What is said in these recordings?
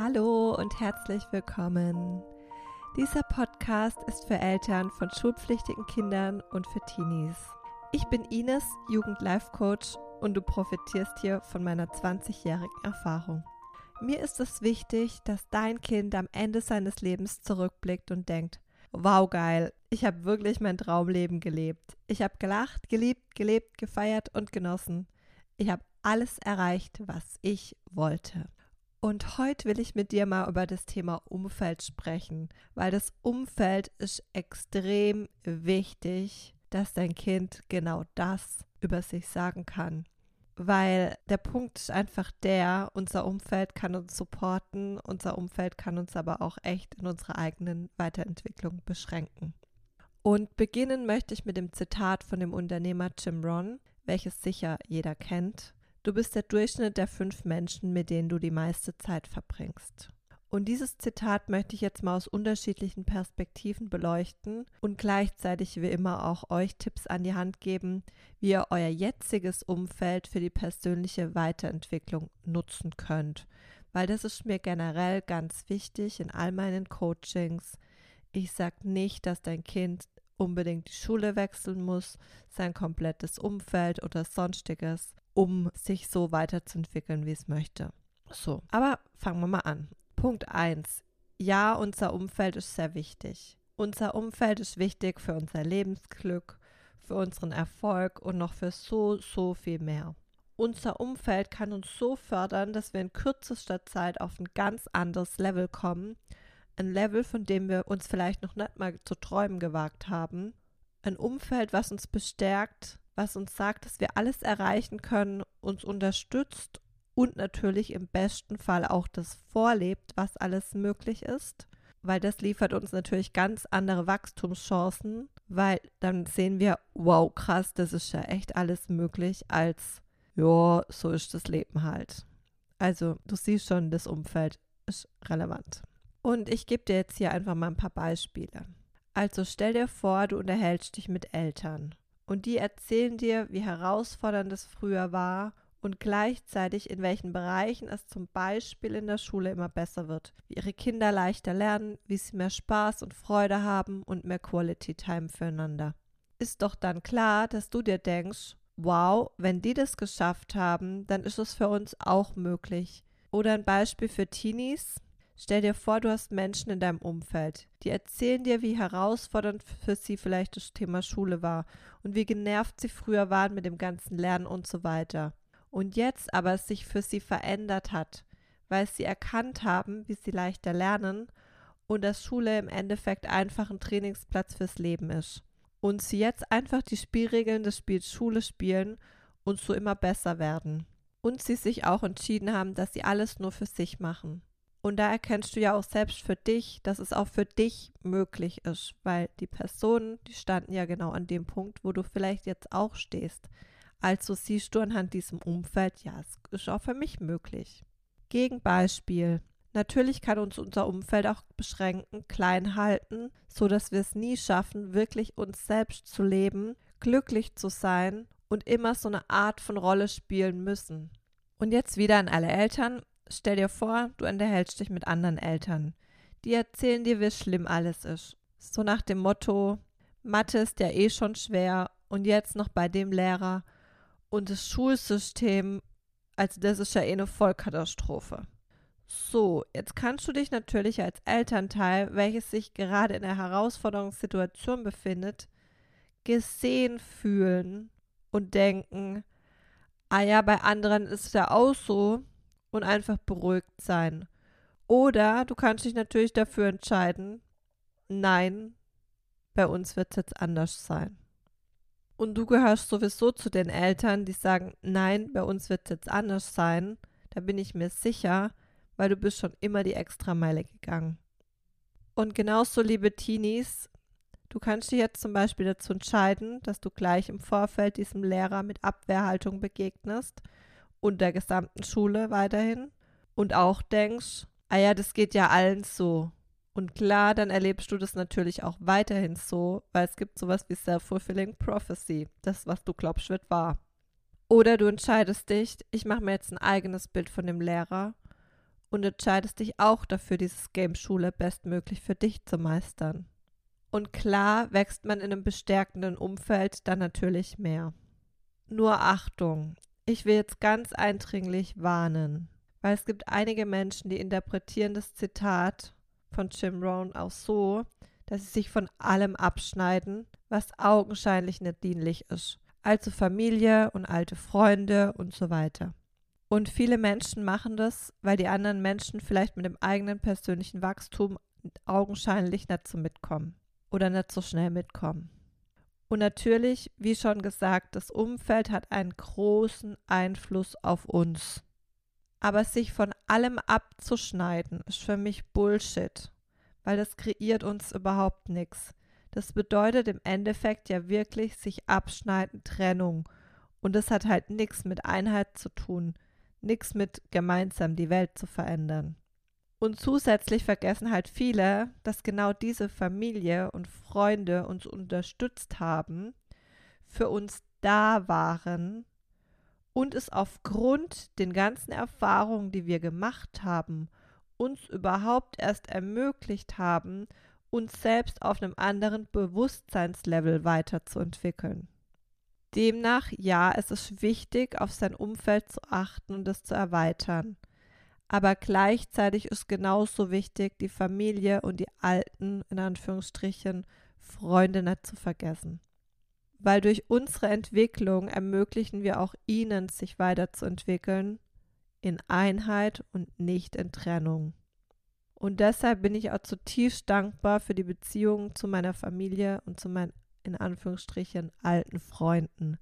Hallo und herzlich willkommen. Dieser Podcast ist für Eltern von schulpflichtigen Kindern und für Teenies. Ich bin Ines, Jugend-Life-Coach und du profitierst hier von meiner 20-jährigen Erfahrung. Mir ist es wichtig, dass dein Kind am Ende seines Lebens zurückblickt und denkt, wow geil, ich habe wirklich mein Traumleben gelebt. Ich habe gelacht, geliebt, gelebt, gefeiert und genossen. Ich habe alles erreicht, was ich wollte. Und heute will ich mit dir mal über das Thema Umfeld sprechen, weil das Umfeld ist extrem wichtig, dass dein Kind genau das über sich sagen kann. Weil der Punkt ist einfach der, unser Umfeld kann uns supporten, unser Umfeld kann uns aber auch echt in unserer eigenen Weiterentwicklung beschränken. Und beginnen möchte ich mit dem Zitat von dem Unternehmer Jim Ron, welches sicher jeder kennt. Du bist der Durchschnitt der fünf Menschen, mit denen du die meiste Zeit verbringst. Und dieses Zitat möchte ich jetzt mal aus unterschiedlichen Perspektiven beleuchten und gleichzeitig wie immer auch euch Tipps an die Hand geben, wie ihr euer jetziges Umfeld für die persönliche Weiterentwicklung nutzen könnt. Weil das ist mir generell ganz wichtig in all meinen Coachings. Ich sage nicht, dass dein Kind unbedingt die Schule wechseln muss, sein komplettes Umfeld oder sonstiges, um sich so weiterzuentwickeln, wie es möchte. So, aber fangen wir mal an. Punkt 1. Ja, unser Umfeld ist sehr wichtig. Unser Umfeld ist wichtig für unser Lebensglück, für unseren Erfolg und noch für so, so viel mehr. Unser Umfeld kann uns so fördern, dass wir in kürzester Zeit auf ein ganz anderes Level kommen. Ein Level, von dem wir uns vielleicht noch nicht mal zu träumen gewagt haben. Ein Umfeld, was uns bestärkt, was uns sagt, dass wir alles erreichen können, uns unterstützt und natürlich im besten Fall auch das vorlebt, was alles möglich ist, weil das liefert uns natürlich ganz andere Wachstumschancen, weil dann sehen wir, wow, krass, das ist ja echt alles möglich, als, ja, so ist das Leben halt. Also, du siehst schon, das Umfeld ist relevant. Und ich gebe dir jetzt hier einfach mal ein paar Beispiele. Also stell dir vor, du unterhältst dich mit Eltern und die erzählen dir, wie herausfordernd es früher war und gleichzeitig in welchen Bereichen es zum Beispiel in der Schule immer besser wird, wie ihre Kinder leichter lernen, wie sie mehr Spaß und Freude haben und mehr Quality Time füreinander. Ist doch dann klar, dass du dir denkst, wow, wenn die das geschafft haben, dann ist es für uns auch möglich. Oder ein Beispiel für Teenies, Stell dir vor, du hast Menschen in deinem Umfeld, die erzählen dir, wie herausfordernd für sie vielleicht das Thema Schule war und wie genervt sie früher waren mit dem ganzen Lernen und so weiter. Und jetzt aber es sich für sie verändert hat, weil sie erkannt haben, wie sie leichter lernen und dass Schule im Endeffekt einfach ein Trainingsplatz fürs Leben ist. Und sie jetzt einfach die Spielregeln des Spiels Schule spielen und so immer besser werden. Und sie sich auch entschieden haben, dass sie alles nur für sich machen. Und da erkennst du ja auch selbst für dich, dass es auch für dich möglich ist, weil die Personen, die standen ja genau an dem Punkt, wo du vielleicht jetzt auch stehst. Also siehst du anhand diesem Umfeld, ja, es ist auch für mich möglich. Gegenbeispiel. Natürlich kann uns unser Umfeld auch beschränken, klein halten, so dass wir es nie schaffen, wirklich uns selbst zu leben, glücklich zu sein und immer so eine Art von Rolle spielen müssen. Und jetzt wieder an alle Eltern. Stell dir vor, du unterhältst dich mit anderen Eltern. Die erzählen dir, wie schlimm alles ist. So nach dem Motto, Mathe ist ja eh schon schwer und jetzt noch bei dem Lehrer und das Schulsystem, also das ist ja eh eine Vollkatastrophe. So, jetzt kannst du dich natürlich als Elternteil, welches sich gerade in einer Herausforderungssituation befindet, gesehen fühlen und denken, ah ja, bei anderen ist es ja auch so, und einfach beruhigt sein. Oder du kannst dich natürlich dafür entscheiden, nein, bei uns wird es jetzt anders sein. Und du gehörst sowieso zu den Eltern, die sagen, nein, bei uns wird es jetzt anders sein. Da bin ich mir sicher, weil du bist schon immer die Extrameile gegangen. Und genauso, liebe Teenies, du kannst dich jetzt zum Beispiel dazu entscheiden, dass du gleich im Vorfeld diesem Lehrer mit Abwehrhaltung begegnest und der gesamten Schule weiterhin und auch denkst, ah ja, das geht ja allen so. Und klar, dann erlebst du das natürlich auch weiterhin so, weil es gibt sowas wie Self-Fulfilling Prophecy. Das, was du glaubst, wird wahr. Oder du entscheidest dich, ich mache mir jetzt ein eigenes Bild von dem Lehrer und entscheidest dich auch dafür, dieses Game Schule bestmöglich für dich zu meistern. Und klar wächst man in einem bestärkenden Umfeld dann natürlich mehr. Nur Achtung, ich will jetzt ganz eindringlich warnen, weil es gibt einige Menschen, die interpretieren das Zitat von Jim Rohn auch so, dass sie sich von allem abschneiden, was augenscheinlich nicht dienlich ist. Also Familie und alte Freunde und so weiter. Und viele Menschen machen das, weil die anderen Menschen vielleicht mit dem eigenen persönlichen Wachstum augenscheinlich nicht so mitkommen oder nicht so schnell mitkommen. Und natürlich, wie schon gesagt, das Umfeld hat einen großen Einfluss auf uns. Aber sich von allem abzuschneiden, ist für mich Bullshit, weil das kreiert uns überhaupt nichts. Das bedeutet im Endeffekt ja wirklich sich abschneiden, Trennung. Und das hat halt nichts mit Einheit zu tun nichts mit gemeinsam die Welt zu verändern. Und zusätzlich vergessen halt viele, dass genau diese Familie und Freunde uns unterstützt haben, für uns da waren und es aufgrund den ganzen Erfahrungen, die wir gemacht haben, uns überhaupt erst ermöglicht haben, uns selbst auf einem anderen Bewusstseinslevel weiterzuentwickeln. Demnach, ja, es ist wichtig, auf sein Umfeld zu achten und es zu erweitern. Aber gleichzeitig ist genauso wichtig, die Familie und die alten, in Anführungsstrichen, Freunde nicht zu vergessen. Weil durch unsere Entwicklung ermöglichen wir auch ihnen, sich weiterzuentwickeln, in Einheit und nicht in Trennung. Und deshalb bin ich auch zutiefst dankbar für die Beziehungen zu meiner Familie und zu meinen in Anführungsstrichen alten Freunden.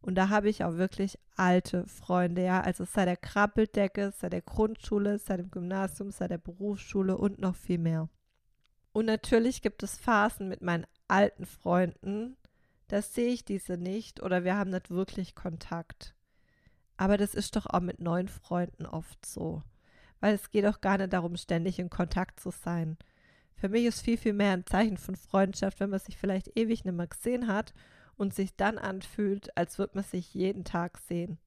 Und da habe ich auch wirklich alte Freunde, ja. Also seit der Krabbeldecke, seit der Grundschule, seit dem Gymnasium, seit der Berufsschule und noch viel mehr. Und natürlich gibt es Phasen mit meinen alten Freunden, da sehe ich diese nicht oder wir haben nicht wirklich Kontakt. Aber das ist doch auch mit neuen Freunden oft so. Weil es geht auch gar nicht darum, ständig in Kontakt zu sein. Für mich ist viel, viel mehr ein Zeichen von Freundschaft, wenn man sich vielleicht ewig nicht mehr gesehen hat und sich dann anfühlt, als würde man sich jeden Tag sehen.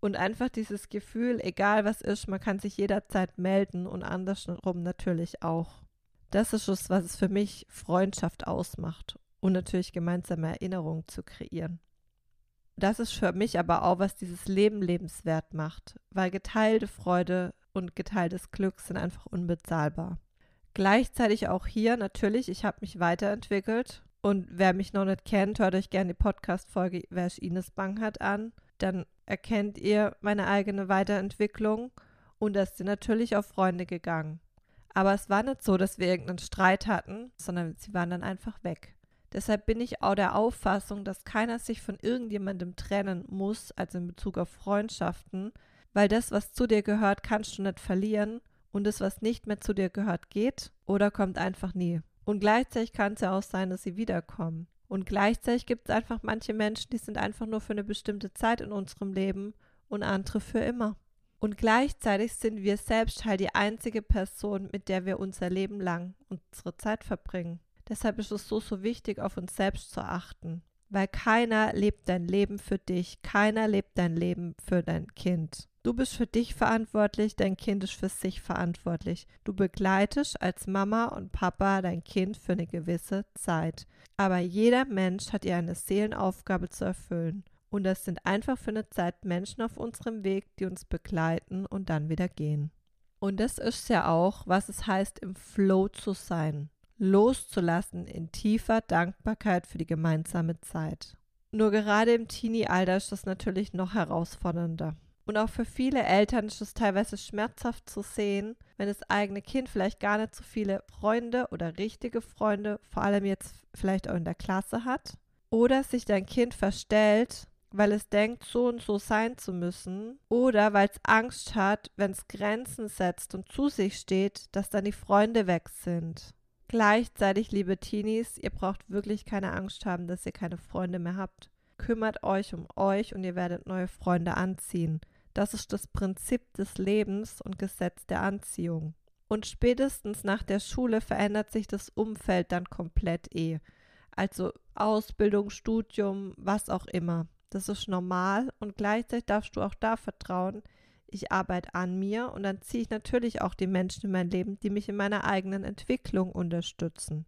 Und einfach dieses Gefühl, egal was ist, man kann sich jederzeit melden und andersrum natürlich auch. Das ist es, was es für mich Freundschaft ausmacht und natürlich gemeinsame Erinnerungen zu kreieren. Das ist für mich aber auch, was dieses Leben lebenswert macht, weil geteilte Freude und geteiltes Glück sind einfach unbezahlbar. Gleichzeitig auch hier natürlich, ich habe mich weiterentwickelt. Und wer mich noch nicht kennt, hört euch gerne die Podcast-Folge Wer ist Ines Banghart an. Dann erkennt ihr meine eigene Weiterentwicklung. Und da sind natürlich auf Freunde gegangen. Aber es war nicht so, dass wir irgendeinen Streit hatten, sondern sie waren dann einfach weg. Deshalb bin ich auch der Auffassung, dass keiner sich von irgendjemandem trennen muss, also in Bezug auf Freundschaften, weil das, was zu dir gehört, kannst du nicht verlieren und das, was nicht mehr zu dir gehört, geht oder kommt einfach nie. Und gleichzeitig kann es ja auch sein, dass sie wiederkommen. Und gleichzeitig gibt es einfach manche Menschen, die sind einfach nur für eine bestimmte Zeit in unserem Leben und andere für immer. Und gleichzeitig sind wir selbst halt die einzige Person, mit der wir unser Leben lang unsere Zeit verbringen. Deshalb ist es so, so wichtig, auf uns selbst zu achten. Weil keiner lebt dein Leben für dich, keiner lebt dein Leben für dein Kind. Du bist für dich verantwortlich, dein Kind ist für sich verantwortlich. Du begleitest als Mama und Papa dein Kind für eine gewisse Zeit. Aber jeder Mensch hat ihr eine Seelenaufgabe zu erfüllen. Und das sind einfach für eine Zeit Menschen auf unserem Weg, die uns begleiten und dann wieder gehen. Und das ist ja auch, was es heißt, im Flow zu sein. Loszulassen in tiefer Dankbarkeit für die gemeinsame Zeit. Nur gerade im Teenie-Alter ist das natürlich noch herausfordernder. Und auch für viele Eltern ist es teilweise schmerzhaft zu sehen, wenn das eigene Kind vielleicht gar nicht so viele Freunde oder richtige Freunde, vor allem jetzt vielleicht auch in der Klasse hat. Oder sich dein Kind verstellt, weil es denkt, so und so sein zu müssen. Oder weil es Angst hat, wenn es Grenzen setzt und zu sich steht, dass dann die Freunde weg sind. Gleichzeitig, liebe Teenies, ihr braucht wirklich keine Angst haben, dass ihr keine Freunde mehr habt. Kümmert euch um euch und ihr werdet neue Freunde anziehen. Das ist das Prinzip des Lebens und Gesetz der Anziehung. Und spätestens nach der Schule verändert sich das Umfeld dann komplett eh. Also Ausbildung, Studium, was auch immer. Das ist normal und gleichzeitig darfst du auch da vertrauen, ich arbeite an mir und dann ziehe ich natürlich auch die Menschen in mein Leben, die mich in meiner eigenen Entwicklung unterstützen.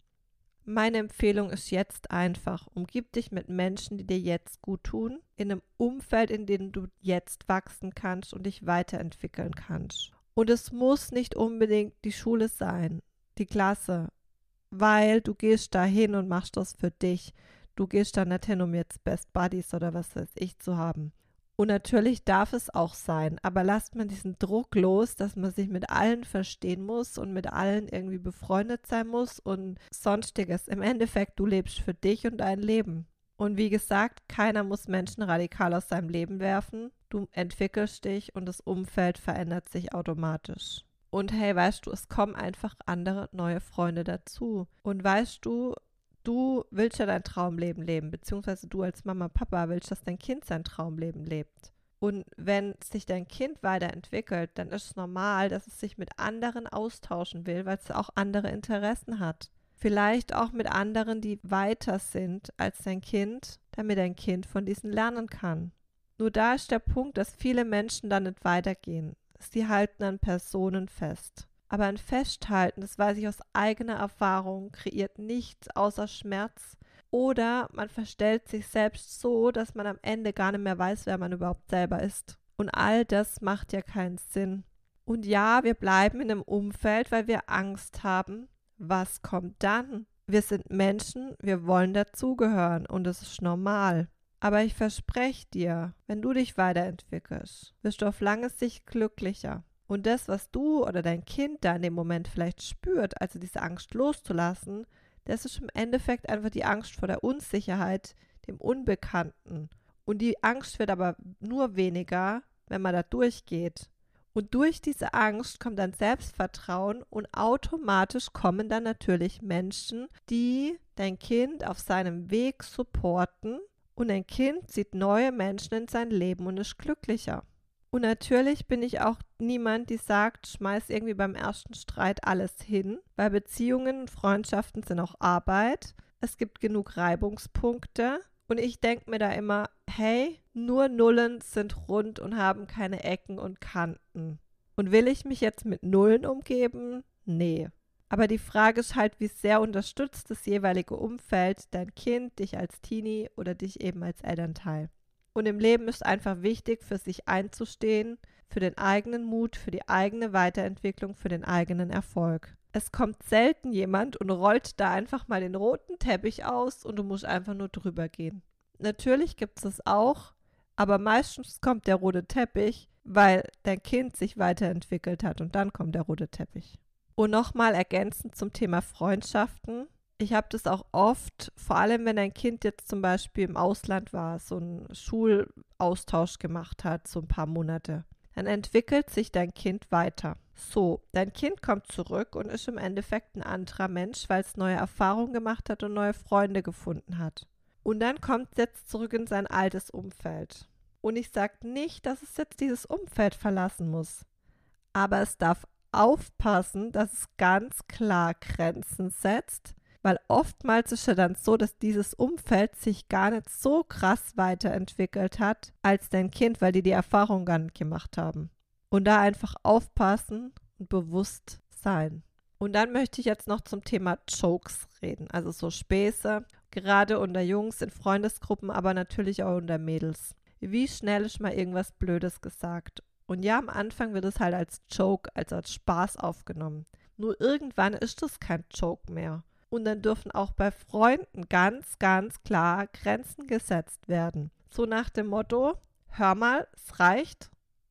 Meine Empfehlung ist jetzt einfach, umgib dich mit Menschen, die dir jetzt gut tun, in einem Umfeld, in dem du jetzt wachsen kannst und dich weiterentwickeln kannst. Und es muss nicht unbedingt die Schule sein, die Klasse, weil du gehst da hin und machst das für dich. Du gehst da nicht hin, um jetzt Best Buddies oder was weiß ich zu haben. Und natürlich darf es auch sein, aber lasst man diesen Druck los, dass man sich mit allen verstehen muss und mit allen irgendwie befreundet sein muss und sonstiges. Im Endeffekt, du lebst für dich und dein Leben. Und wie gesagt, keiner muss Menschen radikal aus seinem Leben werfen. Du entwickelst dich und das Umfeld verändert sich automatisch. Und hey, weißt du, es kommen einfach andere neue Freunde dazu. Und weißt du, du willst ja dein Traumleben leben, beziehungsweise du als Mama, Papa willst, dass dein Kind sein Traumleben lebt. Und wenn sich dein Kind weiterentwickelt, dann ist es normal, dass es sich mit anderen austauschen will, weil es auch andere Interessen hat. Vielleicht auch mit anderen, die weiter sind als dein Kind, damit dein Kind von diesen lernen kann. Nur da ist der Punkt, dass viele Menschen dann nicht weitergehen. Sie halten an Personen fest. Aber ein Festhalten, das weiß ich aus eigener Erfahrung, kreiert nichts außer Schmerz. Oder man verstellt sich selbst so, dass man am Ende gar nicht mehr weiß, wer man überhaupt selber ist. Und all das macht ja keinen Sinn. Und ja, wir bleiben in einem Umfeld, weil wir Angst haben. Was kommt dann? Wir sind Menschen, wir wollen dazugehören und es ist normal. Aber ich verspreche dir, wenn du dich weiterentwickelst, wirst du auf lange Sicht glücklicher. Und das, was du oder dein Kind da in dem Moment vielleicht spürt, also diese Angst loszulassen, das ist im Endeffekt einfach die Angst vor der Unsicherheit, dem Unbekannten. Und die Angst wird aber nur weniger, wenn man da durchgeht. Und durch diese Angst kommt dann Selbstvertrauen und automatisch kommen dann natürlich Menschen, die dein Kind auf seinem Weg supporten und ein Kind sieht neue Menschen in sein Leben und ist glücklicher. Und natürlich bin ich auch niemand, die sagt, schmeiß irgendwie beim ersten Streit alles hin, weil Beziehungen und Freundschaften sind auch Arbeit. Es gibt genug Reibungspunkte. Und ich denke mir da immer, hey, nur Nullen sind rund und haben keine Ecken und Kanten. Und will ich mich jetzt mit Nullen umgeben? Nee. Aber die Frage ist halt, wie sehr unterstützt das jeweilige Umfeld dein Kind, dich als Teenie oder dich eben als Elternteil. Und im Leben ist einfach wichtig, für sich einzustehen, für den eigenen Mut, für die eigene Weiterentwicklung, für den eigenen Erfolg. Es kommt selten jemand und rollt da einfach mal den roten Teppich aus und du musst einfach nur drüber gehen. Natürlich gibt es es auch, aber meistens kommt der rote Teppich, weil dein Kind sich weiterentwickelt hat und dann kommt der rote Teppich. Und nochmal ergänzend zum Thema Freundschaften ich habe das auch oft, vor allem wenn ein Kind jetzt zum Beispiel im Ausland war, so einen Schulaustausch gemacht hat, so ein paar Monate, dann entwickelt sich dein Kind weiter. So, dein Kind kommt zurück und ist im Endeffekt ein anderer Mensch, weil es neue Erfahrungen gemacht hat und neue Freunde gefunden hat. Und dann kommt es jetzt zurück in sein altes Umfeld. Und ich sage nicht, dass es jetzt dieses Umfeld verlassen muss. Aber es darf aufpassen, dass es ganz klar Grenzen setzt, weil oftmals ist ja dann so, dass dieses Umfeld sich gar nicht so krass weiterentwickelt hat als dein Kind, weil die die Erfahrung gar nicht gemacht haben. Und da einfach aufpassen und bewusst sein. Und dann möchte ich jetzt noch zum Thema Jokes reden, also so Späße, gerade unter Jungs in Freundesgruppen, aber natürlich auch unter Mädels. Wie schnell ist mal irgendwas Blödes gesagt? Und ja, am Anfang wird es halt als Joke, also als Spaß aufgenommen. Nur irgendwann ist es kein Joke mehr. Und dann dürfen auch bei Freunden ganz, ganz klar Grenzen gesetzt werden. So nach dem Motto, hör mal, es reicht,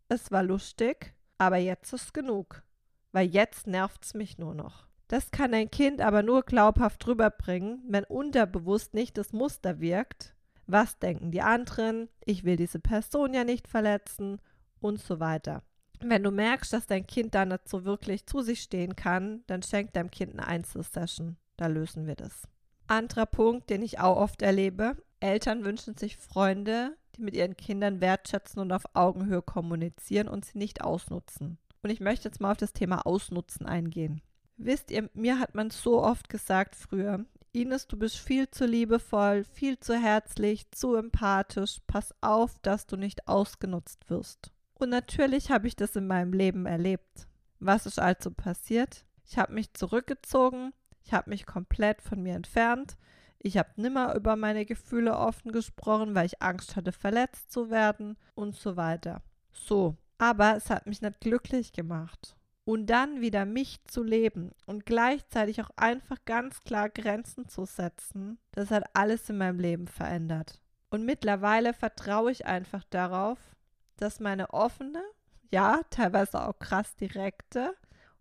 es war lustig, aber jetzt ist genug. Weil jetzt nervt es mich nur noch. Das kann ein Kind aber nur glaubhaft rüberbringen, wenn unterbewusst nicht das Muster wirkt. Was denken die anderen? Ich will diese Person ja nicht verletzen und so weiter. Wenn du merkst, dass dein Kind da nicht so wirklich zu sich stehen kann, dann schenk deinem Kind eine Einzelsession. Da lösen wir das. Anderer Punkt, den ich auch oft erlebe. Eltern wünschen sich Freunde, die mit ihren Kindern wertschätzen und auf Augenhöhe kommunizieren und sie nicht ausnutzen. Und ich möchte jetzt mal auf das Thema Ausnutzen eingehen. Wisst ihr, mir hat man so oft gesagt früher, Ines, du bist viel zu liebevoll, viel zu herzlich, zu empathisch, pass auf, dass du nicht ausgenutzt wirst. Und natürlich habe ich das in meinem Leben erlebt. Was ist also passiert? Ich habe mich zurückgezogen, ich habe mich komplett von mir entfernt, ich habe nimmer über meine Gefühle offen gesprochen, weil ich Angst hatte, verletzt zu werden und so weiter. So, aber es hat mich nicht glücklich gemacht. Und dann wieder mich zu leben und gleichzeitig auch einfach ganz klar Grenzen zu setzen, das hat alles in meinem Leben verändert. Und mittlerweile vertraue ich einfach darauf, dass meine offene, ja, teilweise auch krass direkte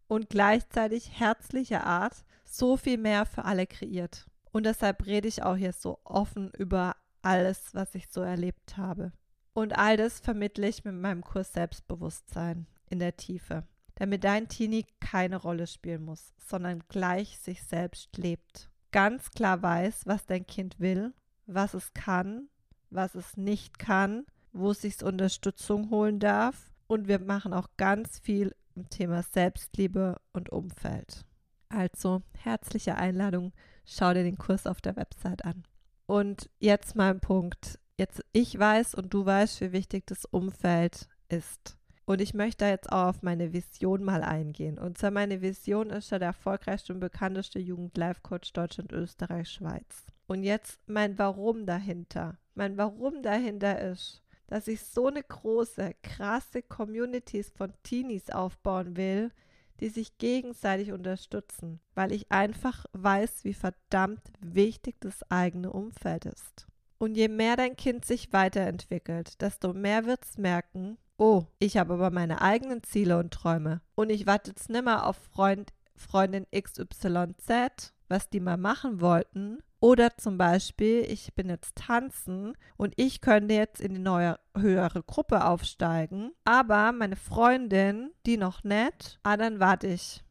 und gleichzeitig herzliche Art so viel mehr für alle kreiert. Und deshalb rede ich auch hier so offen über alles, was ich so erlebt habe. Und all das vermittle ich mit meinem Kurs Selbstbewusstsein in der Tiefe, damit dein Teenie keine Rolle spielen muss, sondern gleich sich selbst lebt. Ganz klar weiß, was dein Kind will, was es kann, was es nicht kann, wo es sich Unterstützung holen darf. Und wir machen auch ganz viel im Thema Selbstliebe und Umfeld. Also herzliche Einladung, schau dir den Kurs auf der Website an. Und jetzt mein Punkt. Jetzt ich weiß und du weißt, wie wichtig das Umfeld ist. Und ich möchte jetzt auch auf meine Vision mal eingehen. Und zwar meine Vision ist ja der erfolgreichste und bekannteste Jugend-Life-Coach Deutschland, Österreich, Schweiz. Und jetzt mein Warum dahinter. Mein Warum dahinter ist, dass ich so eine große, krasse Communities von Teenies aufbauen will, die sich gegenseitig unterstützen, weil ich einfach weiß, wie verdammt wichtig das eigene Umfeld ist. Und je mehr dein Kind sich weiterentwickelt, desto mehr wird es merken, oh, ich habe aber meine eigenen Ziele und Träume und ich warte jetzt nimmer auf Freund, Freundin XYZ, was die mal machen wollten, oder zum Beispiel, ich bin jetzt tanzen und ich könnte jetzt in die neue höhere Gruppe aufsteigen, aber meine Freundin, die noch nicht, ah, dann warte ich.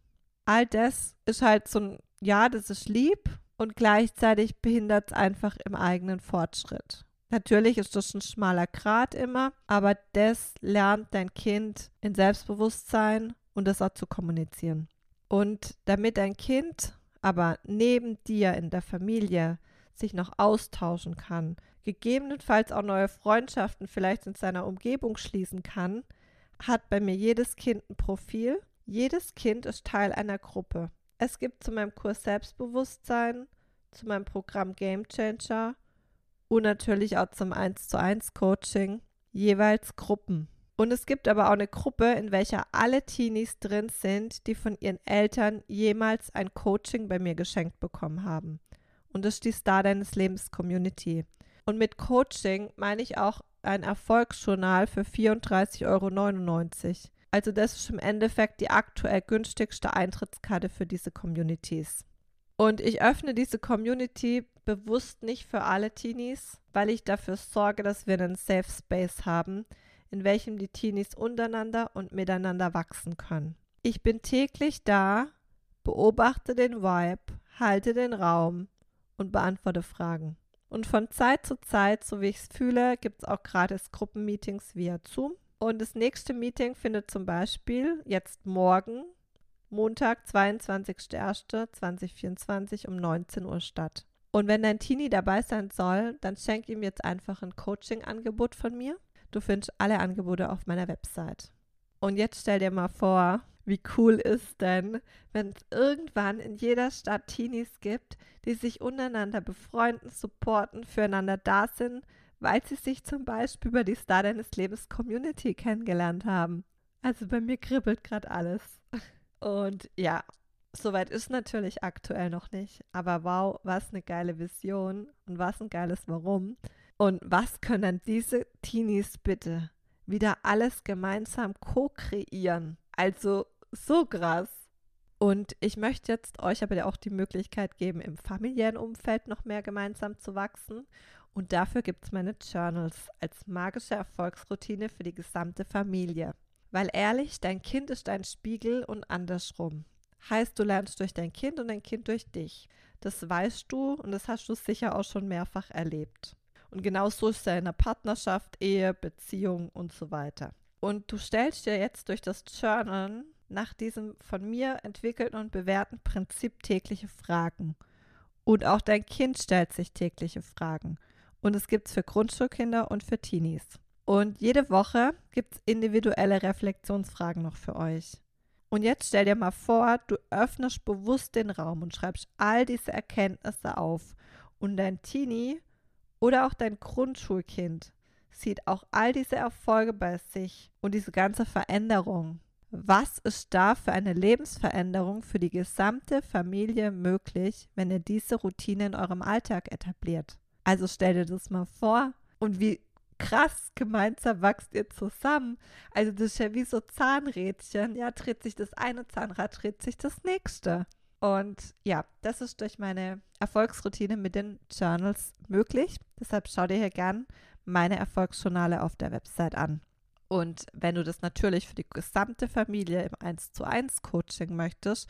All das ist halt so ein, ja, das ist lieb und gleichzeitig behindert es einfach im eigenen Fortschritt. Natürlich ist das ein schmaler Grat immer, aber das lernt dein Kind in Selbstbewusstsein und das auch zu kommunizieren. Und damit dein Kind aber neben dir in der Familie sich noch austauschen kann, gegebenenfalls auch neue Freundschaften vielleicht in seiner Umgebung schließen kann, hat bei mir jedes Kind ein Profil. Jedes Kind ist Teil einer Gruppe. Es gibt zu meinem Kurs Selbstbewusstsein, zu meinem Programm Game Changer und natürlich auch zum 1 zu 1 Coaching jeweils Gruppen. Und es gibt aber auch eine Gruppe, in welcher alle Teenies drin sind, die von ihren Eltern jemals ein Coaching bei mir geschenkt bekommen haben. Und das ist die Star deines Lebens Community. Und mit Coaching meine ich auch ein Erfolgsjournal für 34,99 Euro. Also das ist im Endeffekt die aktuell günstigste Eintrittskarte für diese Communities. Und ich öffne diese Community bewusst nicht für alle Teenies, weil ich dafür sorge, dass wir einen Safe Space haben, in welchem die Teenies untereinander und miteinander wachsen können. Ich bin täglich da, beobachte den Vibe, halte den Raum und beantworte Fragen. Und von Zeit zu Zeit, so wie ich es fühle, gibt es auch gratis Gruppenmeetings via Zoom. Und das nächste Meeting findet zum Beispiel jetzt morgen, Montag, 22.01.2024 um 19 Uhr statt. Und wenn dein Teenie dabei sein soll, dann schenk ihm jetzt einfach ein Coaching-Angebot von mir. Du findest alle Angebote auf meiner Website. Und jetzt stell dir mal vor, wie cool ist denn, wenn es irgendwann in jeder Stadt Teenies gibt, die sich untereinander befreunden, supporten, füreinander da sind, weil sie sich zum Beispiel über die Star deines Lebens Community kennengelernt haben. Also bei mir kribbelt gerade alles. Und ja, soweit ist natürlich aktuell noch nicht. Aber wow, was eine geile Vision und was ein geiles Warum. Und was können diese Teenies bitte wieder alles gemeinsam co-kreieren? Also so krass. Und ich möchte jetzt euch aber auch die Möglichkeit geben, im familiären Umfeld noch mehr gemeinsam zu wachsen. Und dafür gibt es meine Journals als magische Erfolgsroutine für die gesamte Familie. Weil ehrlich, dein Kind ist dein Spiegel und andersrum. Heißt, du lernst durch dein Kind und dein Kind durch dich. Das weißt du und das hast du sicher auch schon mehrfach erlebt. Und genau so ist er in der Partnerschaft, Ehe, Beziehung und so weiter. Und du stellst dir jetzt durch das Journal nach diesem von mir entwickelten und bewährten Prinzip tägliche Fragen. Und auch dein Kind stellt sich tägliche Fragen. Und es gibt es für Grundschulkinder und für Teenies. Und jede Woche gibt es individuelle Reflexionsfragen noch für euch. Und jetzt stell dir mal vor, du öffnest bewusst den Raum und schreibst all diese Erkenntnisse auf. Und dein Teenie oder auch dein Grundschulkind sieht auch all diese Erfolge bei sich und diese ganze Veränderung. Was ist da für eine Lebensveränderung für die gesamte Familie möglich, wenn ihr diese Routine in eurem Alltag etabliert? Also stell dir das mal vor und wie krass gemeinsam wächst ihr zusammen. Also das ist ja wie so Zahnrädchen. Ja, dreht sich das eine Zahnrad, dreht sich das nächste. Und ja, das ist durch meine Erfolgsroutine mit den Journals möglich. Deshalb schau dir hier gern meine Erfolgsjournale auf der Website an. Und wenn du das natürlich für die gesamte Familie im 1 zu 1 Coaching möchtest,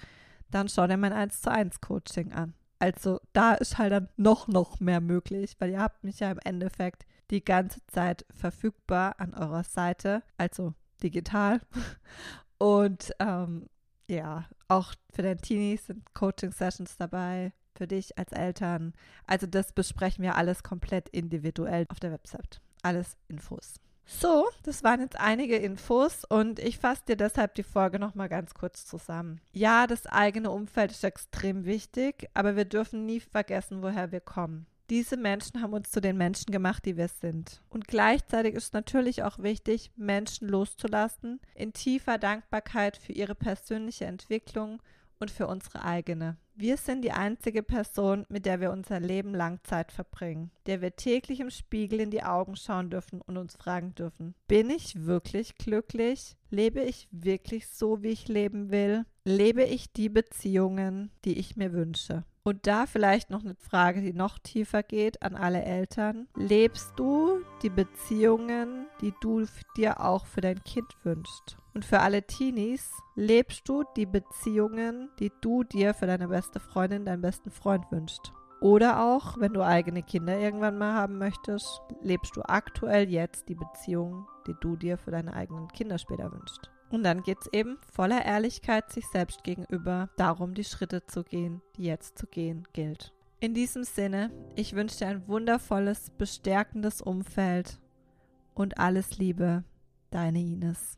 dann schau dir mein 1 zu 1 Coaching an. Also da ist halt dann noch, noch mehr möglich, weil ihr habt mich ja im Endeffekt die ganze Zeit verfügbar an eurer Seite, also digital. Und ähm, ja, auch für den Teenies sind Coaching-Sessions dabei, für dich als Eltern. Also das besprechen wir alles komplett individuell auf der Website. Alles Infos. So, das waren jetzt einige Infos und ich fasse dir deshalb die Folge nochmal ganz kurz zusammen. Ja, das eigene Umfeld ist extrem wichtig, aber wir dürfen nie vergessen, woher wir kommen. Diese Menschen haben uns zu den Menschen gemacht, die wir sind. Und gleichzeitig ist natürlich auch wichtig, Menschen loszulassen, in tiefer Dankbarkeit für ihre persönliche Entwicklung und für unsere eigene. Wir sind die einzige Person, mit der wir unser Leben lang Zeit verbringen, der wir täglich im Spiegel in die Augen schauen dürfen und uns fragen dürfen, bin ich wirklich glücklich? Lebe ich wirklich so, wie ich leben will? Lebe ich die Beziehungen, die ich mir wünsche? Und da vielleicht noch eine Frage, die noch tiefer geht an alle Eltern. Lebst du die Beziehungen, die du dir auch für dein Kind wünschst? Und für alle Teenies, lebst du die Beziehungen, die du dir für deine beste Freundin, deinen besten Freund wünschst? Oder auch, wenn du eigene Kinder irgendwann mal haben möchtest, lebst du aktuell jetzt die Beziehungen, die du dir für deine eigenen Kinder später wünschst? Und dann geht es eben voller Ehrlichkeit sich selbst gegenüber darum, die Schritte zu gehen, die jetzt zu gehen gilt. In diesem Sinne, ich wünsche dir ein wundervolles, bestärkendes Umfeld und alles Liebe, deine Ines.